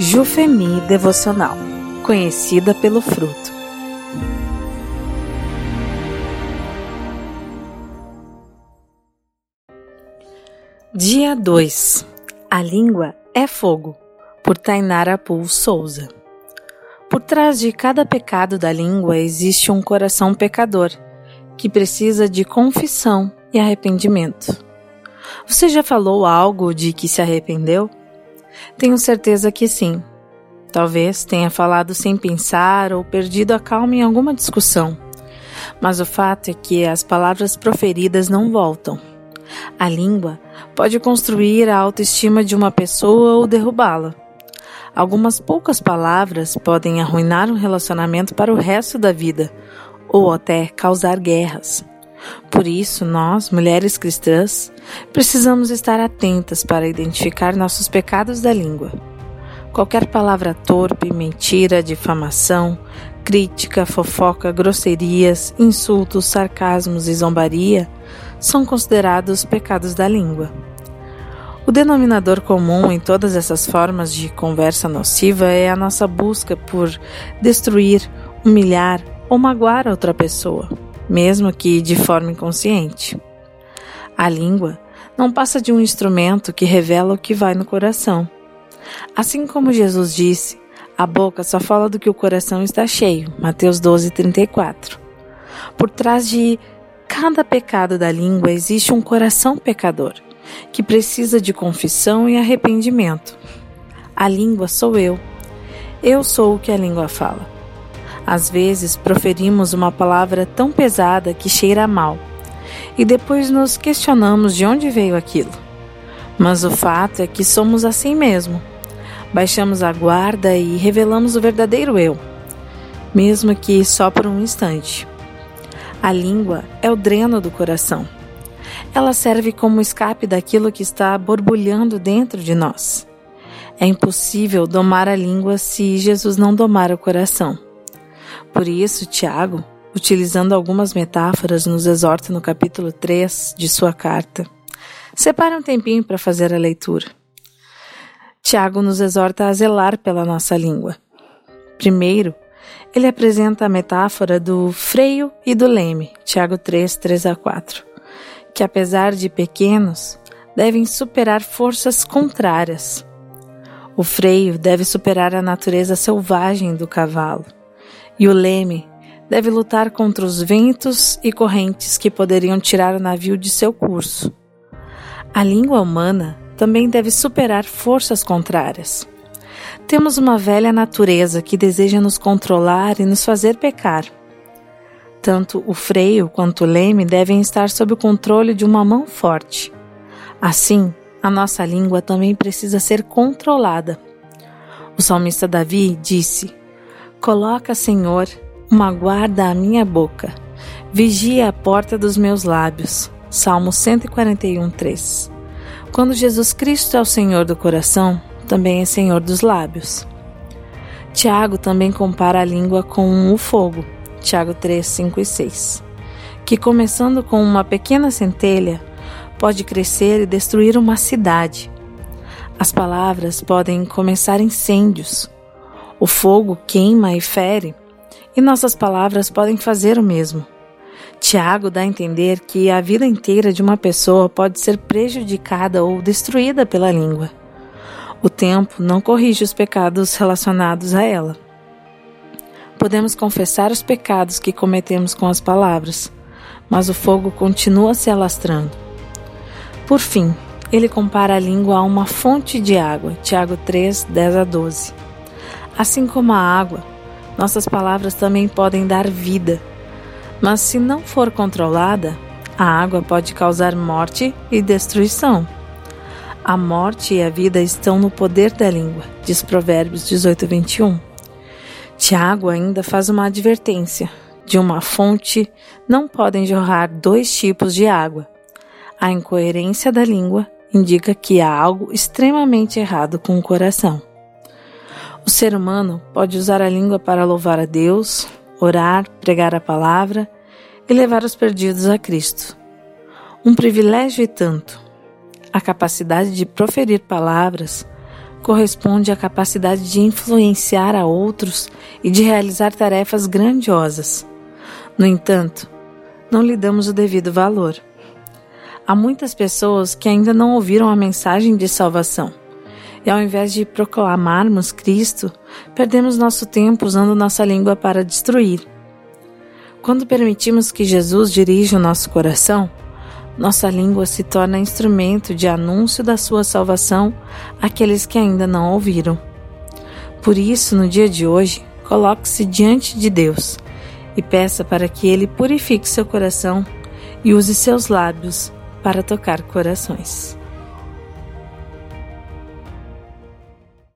Jufemi Devocional, conhecida pelo fruto. Dia 2 A língua é fogo, por Tainara Pool Souza. Por trás de cada pecado da língua existe um coração pecador, que precisa de confissão e arrependimento. Você já falou algo de que se arrependeu? Tenho certeza que sim. Talvez tenha falado sem pensar ou perdido a calma em alguma discussão. Mas o fato é que as palavras proferidas não voltam. A língua pode construir a autoestima de uma pessoa ou derrubá-la. Algumas poucas palavras podem arruinar um relacionamento para o resto da vida ou até causar guerras. Por isso, nós, mulheres cristãs, precisamos estar atentas para identificar nossos pecados da língua. Qualquer palavra torpe, mentira, difamação, crítica, fofoca, grosserias, insultos, sarcasmos e zombaria são considerados pecados da língua. O denominador comum em todas essas formas de conversa nociva é a nossa busca por destruir, humilhar ou magoar outra pessoa, mesmo que de forma inconsciente. A língua não passa de um instrumento que revela o que vai no coração. Assim como Jesus disse, a boca só fala do que o coração está cheio. Mateus 12, 34. Por trás de cada pecado da língua existe um coração pecador, que precisa de confissão e arrependimento. A língua sou eu. Eu sou o que a língua fala. Às vezes proferimos uma palavra tão pesada que cheira mal, e depois nos questionamos de onde veio aquilo. Mas o fato é que somos assim mesmo. Baixamos a guarda e revelamos o verdadeiro eu, mesmo que só por um instante. A língua é o dreno do coração. Ela serve como escape daquilo que está borbulhando dentro de nós. É impossível domar a língua se Jesus não domar o coração. Por isso, Tiago, utilizando algumas metáforas, nos exorta no capítulo 3 de sua carta. Separe um tempinho para fazer a leitura. Tiago nos exorta a zelar pela nossa língua. Primeiro, ele apresenta a metáfora do freio e do leme, Tiago 3, 3 a 4, que apesar de pequenos, devem superar forças contrárias. O freio deve superar a natureza selvagem do cavalo, e o leme deve lutar contra os ventos e correntes que poderiam tirar o navio de seu curso. A língua humana também deve superar forças contrárias. Temos uma velha natureza que deseja nos controlar e nos fazer pecar. Tanto o freio quanto o leme devem estar sob o controle de uma mão forte. Assim, a nossa língua também precisa ser controlada. O salmista Davi disse: Coloca, Senhor, uma guarda à minha boca, vigia a porta dos meus lábios. Salmo 141, 3. Quando Jesus Cristo é o Senhor do coração, também é senhor dos lábios. Tiago também compara a língua com o fogo, Tiago 3, 5 e 6, que começando com uma pequena centelha, pode crescer e destruir uma cidade. As palavras podem começar incêndios. O fogo queima e fere, e nossas palavras podem fazer o mesmo. Tiago dá a entender que a vida inteira de uma pessoa pode ser prejudicada ou destruída pela língua. O tempo não corrige os pecados relacionados a ela. Podemos confessar os pecados que cometemos com as palavras, mas o fogo continua se alastrando. Por fim, ele compara a língua a uma fonte de água, Tiago 3, 10 a 12. Assim como a água, nossas palavras também podem dar vida, mas se não for controlada, a água pode causar morte e destruição. A morte e a vida estão no poder da língua, diz Provérbios 18, 21. Tiago ainda faz uma advertência: de uma fonte não podem jorrar dois tipos de água. A incoerência da língua indica que há algo extremamente errado com o coração. O ser humano pode usar a língua para louvar a Deus, orar, pregar a palavra e levar os perdidos a Cristo. Um privilégio e tanto, a capacidade de proferir palavras corresponde à capacidade de influenciar a outros e de realizar tarefas grandiosas. No entanto, não lhe damos o devido valor. Há muitas pessoas que ainda não ouviram a mensagem de salvação. E ao invés de proclamarmos Cristo, perdemos nosso tempo usando nossa língua para destruir. Quando permitimos que Jesus dirija o nosso coração, nossa língua se torna instrumento de anúncio da sua salvação àqueles que ainda não ouviram. Por isso, no dia de hoje, coloque-se diante de Deus e peça para que Ele purifique seu coração e use seus lábios para tocar corações.